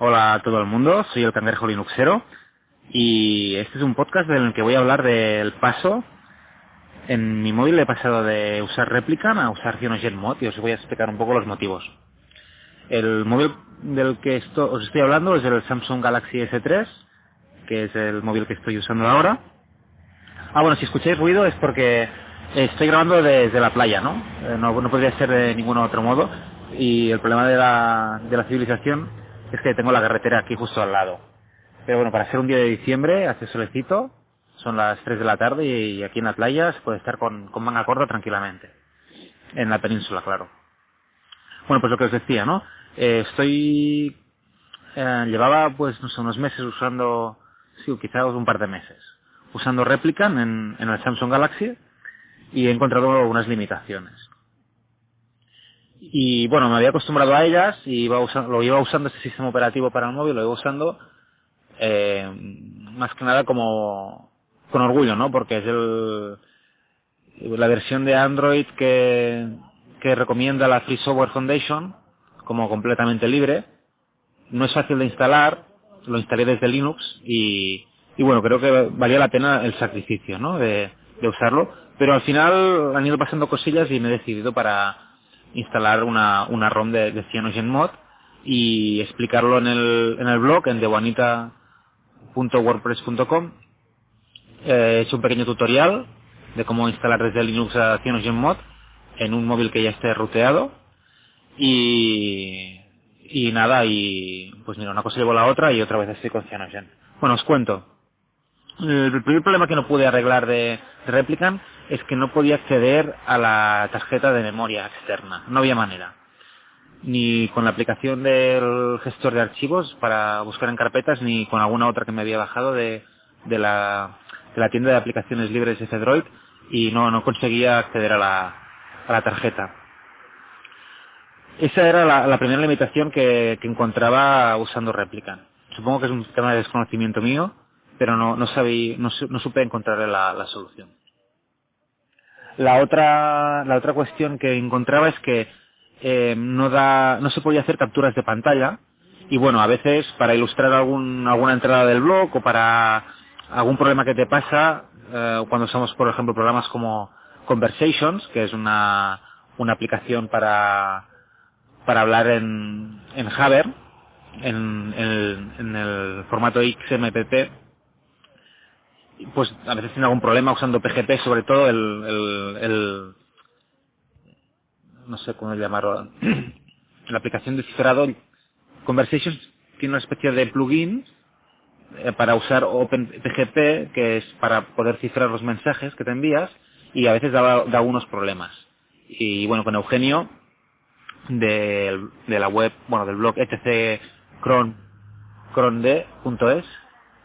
Hola a todo el mundo, soy el Cangrejo Linuxero y este es un podcast en el que voy a hablar del paso. En mi móvil he pasado de usar Replicant a usar CyanogenMod Mod y os voy a explicar un poco los motivos. El móvil del que esto, os estoy hablando es el Samsung Galaxy S3, que es el móvil que estoy usando ahora. Ah, bueno, si escucháis ruido es porque estoy grabando desde la playa, ¿no? Eh, no, no podría ser de ningún otro modo. Y el problema de la, de la civilización es que tengo la carretera aquí justo al lado. Pero bueno, para ser un día de diciembre, hace solecito, son las 3 de la tarde y aquí en la playa se puede estar con, con manga corta tranquilamente. En la península, claro. Bueno, pues lo que os decía, ¿no? Eh, estoy... eh, llevaba pues no sé, unos meses usando, sí, quizás un par de meses, usando Replicant en, en el Samsung Galaxy y he encontrado unas limitaciones. Y bueno, me había acostumbrado a ellas y iba usa- lo iba usando este sistema operativo para el móvil, lo iba usando eh, más que nada como con orgullo, ¿no? Porque es el, la versión de Android que, que recomienda la Free Software Foundation como completamente libre. No es fácil de instalar, lo instalé desde Linux y, y bueno, creo que valía la pena el sacrificio, ¿no? De, de usarlo. Pero al final han ido pasando cosillas y me he decidido para instalar una, una ROM de, de CyanogenMod y explicarlo en el, en el blog, en dewanita.wordpress.com. Eh, he hecho un pequeño tutorial de cómo instalar desde Linux a CyanogenMod en un móvil que ya esté ruteado y, y nada, y pues mira, una cosa llevó a la otra y otra vez estoy con Cyanogen. Bueno, os cuento. El primer problema que no pude arreglar de, de Replicant es que no podía acceder a la tarjeta de memoria externa. No había manera. Ni con la aplicación del gestor de archivos para buscar en carpetas, ni con alguna otra que me había bajado de, de, la, de la tienda de aplicaciones libres de Fedroid y no, no conseguía acceder a la, a la tarjeta. Esa era la, primera limitación que, que encontraba usando Replicant. Supongo que es un tema de desconocimiento mío, pero no, no, sabí, no, no supe encontrar la, la solución. La otra, la otra cuestión que encontraba es que eh, no, da, no se podía hacer capturas de pantalla y bueno, a veces para ilustrar algún, alguna entrada del blog o para algún problema que te pasa, eh, cuando usamos por ejemplo programas como Conversations, que es una, una aplicación para, para hablar en, en Javer, en, el, en el formato XMPP, pues a veces tiene algún problema usando PGP, sobre todo el, el, el- no sé cómo llamarlo, la aplicación de cifrado Conversations tiene una especie de plugin eh, para usar OpenPGP, que es para poder cifrar los mensajes que te envías, y a veces da, da unos problemas. Y bueno, con Eugenio, del- de, la web, bueno, del blog etccron, cronde.es,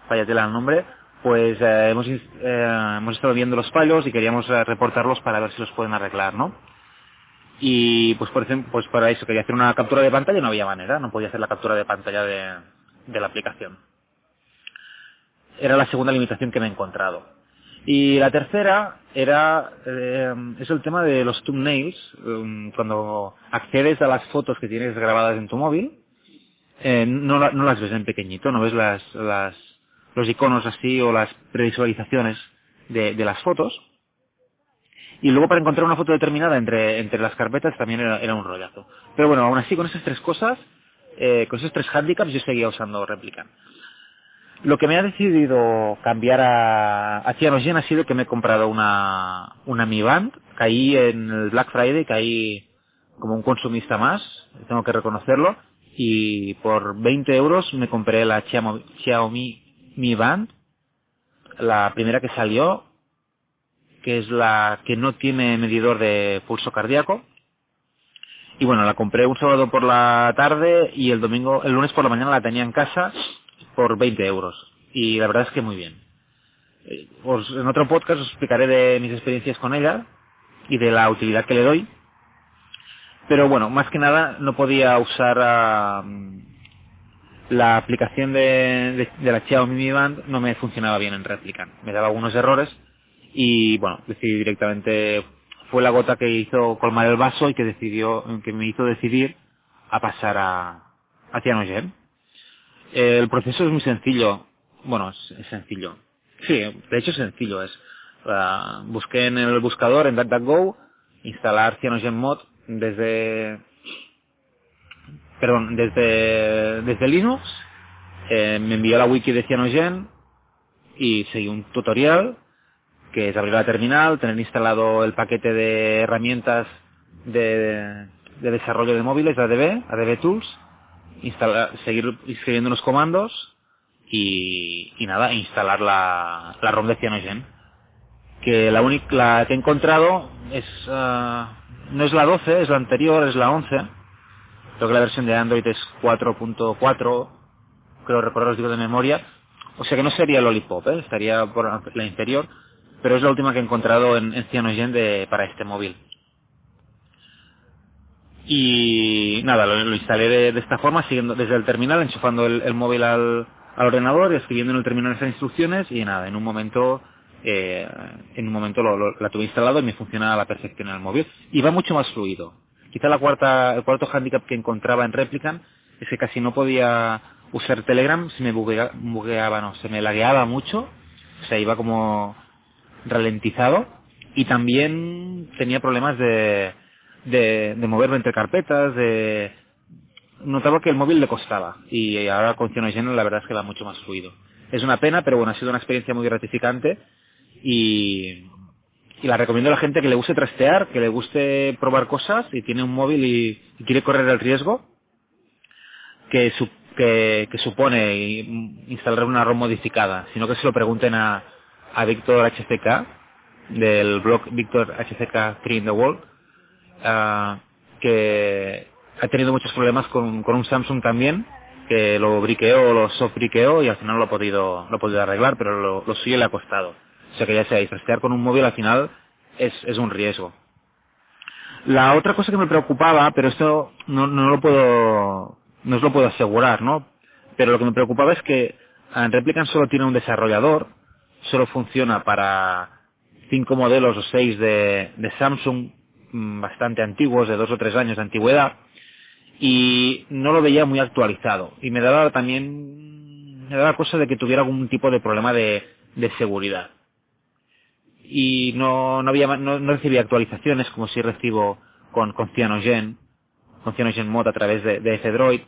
fallatela el nombre, pues eh, hemos, eh, hemos estado viendo los fallos y queríamos eh, reportarlos para ver si los pueden arreglar, ¿no? Y pues por ejemplo, pues para eso quería hacer una captura de pantalla no había manera, no podía hacer la captura de pantalla de, la aplicación. Era la segunda limitación que me he encontrado. Y la tercera era eh, es el tema de los thumbnails. um, cuando accedes a las fotos que tienes grabadas en tu móvil, eh, no, no las ves en pequeñito, no ves las, las, los iconos así o las previsualizaciones de, de las fotos. Y luego para encontrar una foto determinada entre, entre las carpetas también era, era un rollazo. Pero bueno, aún así con esas tres cosas, eh, con esos tres handicaps yo seguía usando Replicant. Lo que me ha decidido cambiar a, a Cyanogen ha sido que me he comprado una, una Mi Band. Caí en el Black Friday, caí como un consumista más, tengo que reconocerlo. Y por 20 euros me compré la Xiaomi, Xiaomi Mi Band, la primera que salió, que es la que no tiene medidor de pulso cardíaco. Y bueno, la compré un sábado por la tarde y el domingo, el lunes por la mañana la tenía en casa por 20 euros. Y la verdad es que muy bien. Eh, os- en otro podcast os explicaré de mis experiencias con ella y de la utilidad que le doy. Pero bueno, más que nada no podía usar ah, la aplicación de, de, la Xiaomi Mi Band, no me funcionaba bien en Replicant. Me daba algunos errores y bueno, decidí directamente, fue la gota que hizo colmar el vaso y que decidió, que me hizo decidir a pasar a, a. El proceso es muy sencillo. Bueno, es, sencillo. Sí, de hecho es sencillo. Es, uh, busqué en el buscador, en DuckDuckGo, instalar CyanogenMod desde, perdón, desde, desde Linux. Eh, me envió la wiki de Cyanogen y seguí un tutorial que es abrir la terminal, tener instalado el paquete de herramientas de, de desarrollo de móviles, ADB, ADB Tools, seguir escribiendo unos comandos y, nada, instalar la, la ROM de Cyanogen. Que la única, que he encontrado es, ah, no es la 12, es la anterior, es la 11. Creo que la versión de Android es 4.4, creo recordar los digo de memoria. O sea que no sería Lollipop, ¿eh? estaría por la inferior, pero es la última que he encontrado en, en para este móvil. Y nada, lo, instalé de, esta forma, siguiendo desde el terminal, enchufando el, móvil al, al, ordenador, escribiendo en el terminal esas instrucciones y nada, en un momento, eh, en un momento lo, la tuve instalado y me funciona a la perfección en el móvil. Y va mucho más fluido. Quizá la cuarta, el cuarto handicap que encontraba en Replicant es que casi no podía usar Telegram, se me buguea, bugueaba, no, se me lagueaba mucho, o sea, iba como ralentizado y también tenía problemas de, de, de moverme entre carpetas, de notaba que el móvil le costaba y ahora con Cyanogen la verdad es que va mucho más fluido. Es una pena, pero bueno, ha sido una experiencia muy gratificante y, y la recomiendo a la gente que le guste trastear, que le guste probar cosas y tiene un móvil y, quiere correr el riesgo que, que, supone instalar una ROM modificada, sino que se lo pregunten a, a Víctor HCK del blog Víctor HCK 3 in the World uh, que ha tenido muchos problemas con, con, un Samsung también, que lo briqueó, lo soft briqueó y al final lo ha podido, lo ha podido arreglar, pero lo, lo suyo le ha costado. O sea que ya sea, trastear con un móvil al final es, es un riesgo. La otra cosa que me preocupaba, pero esto no, no lo puedo, no os lo puedo asegurar, ¿no? Pero lo que me preocupaba es que en Replicant solo tiene un desarrollador, solo funciona para cinco modelos o seis de, de Samsung bastante antiguos, de dos o tres años de antigüedad, y no lo veía muy actualizado. Y me daba también, me daba cosa de que tuviera algún tipo de problema de, de seguridad. Y no, no había, no, no, recibía actualizaciones como si recibo con, con Cyanogen, con Cyanogen Mod a través de, de F-Droid.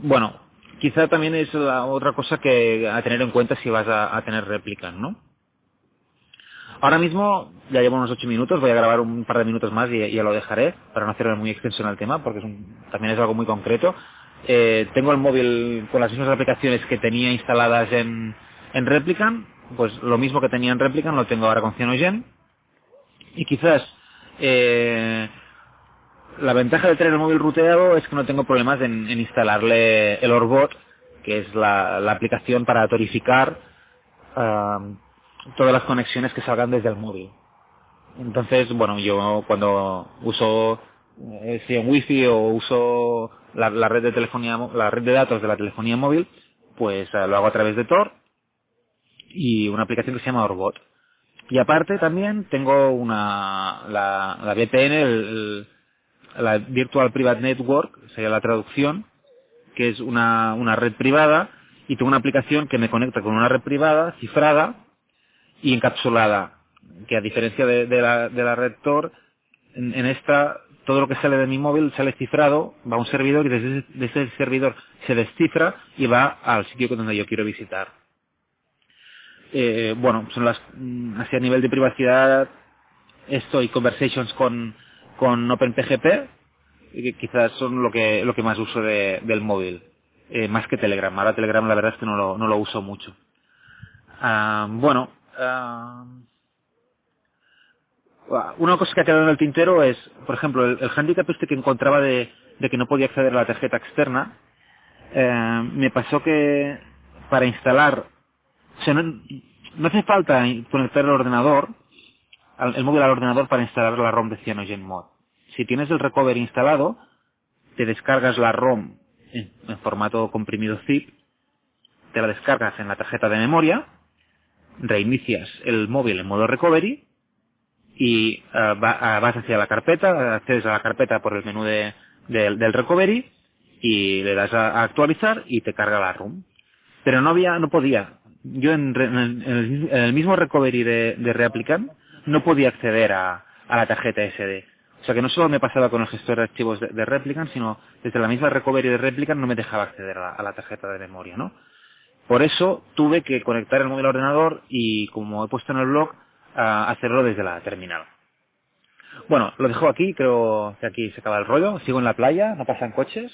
Bueno, quizá también es otra cosa que a tener en cuenta si vas a, tener réplicas, ¿no? Ahora mismo ya llevo unos ocho minutos, voy a grabar un par de minutos más y ya lo dejaré para no hacerme muy extenso en el tema porque también es algo muy concreto. Eh, tengo el móvil con las mismas aplicaciones que tenía instaladas en, en Replicant, pues lo mismo que tenía en Replicant lo tengo ahora con Cyanogen y quizás eh, la ventaja de tener el móvil ruteado es que no tengo problemas en, instalarle el Orbot, que es la, aplicación para torificar todas las conexiones que salgan desde el móvil. Entonces, bueno, yo cuando uso eh, si en wifi o uso la, red de telefonía, la red de datos de la telefonía móvil, pues uh, lo hago a través de Tor y una aplicación que se llama Orbot. Y aparte también tengo una, la, la VPN, la Virtual Private Network, sería la traducción, que es una, una red privada, y tengo una aplicación que me conecta con una red privada, cifrada, y encapsulada, que a diferencia de, de, la, de la red Tor, en, en, esta todo lo que sale de mi móvil sale cifrado, va a un servidor y desde, desde ese servidor se descifra y va al sitio donde yo quiero visitar. Eh, bueno, son las, mm, así a nivel de privacidad, esto y conversations con, con OpenPGP, que quizás son lo que, lo que más uso de, del móvil, eh, más que Telegram. Ahora Telegram la verdad es que no lo, no lo uso mucho. Bueno, una cosa que ha quedado en el tintero es, por ejemplo, el, el handicap este que encontraba de, de, que no podía acceder a la tarjeta externa, eh, me pasó que para instalar, no, hace falta conectar el ordenador, el móvil al ordenador para instalar la ROM de CyanogenMod. Si tienes el recovery instalado, te descargas la ROM en, formato comprimido zip, te la descargas en la tarjeta de memoria, reinicias el móvil en modo recovery y va, uh, vas hacia la carpeta, accedes a la carpeta por el menú de, del recovery y le das a, a actualizar y te carga la ROM. Pero no había, no podía. Yo en, el, mismo recovery de, de no podía acceder a, a la tarjeta SD. O sea que no solo me pasaba con el gestor de archivos de, de Replicant, sino desde la misma recovery de Replicant no me dejaba acceder a la, tarjeta de memoria, ¿no? Por eso tuve que conectar el móvil al ordenador y, como he puesto en el blog, hacerlo desde la terminal. Bueno, lo dejo aquí, creo que aquí se acaba el rollo. Sigo en la playa, no pasan coches.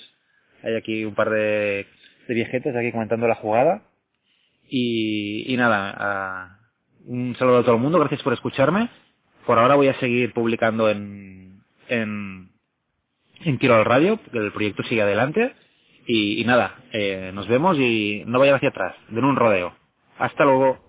Hay aquí un par de, de viejetes aquí comentando la jugada. Y, y nada, ah, un saludo a todo el mundo, gracias por escucharme. Por ahora voy a seguir publicando en, en, en Quiero al Radio, el proyecto sigue adelante. Y, y nada, eh, nos vemos y no vayan hacia atrás, den un rodeo. Hasta luego.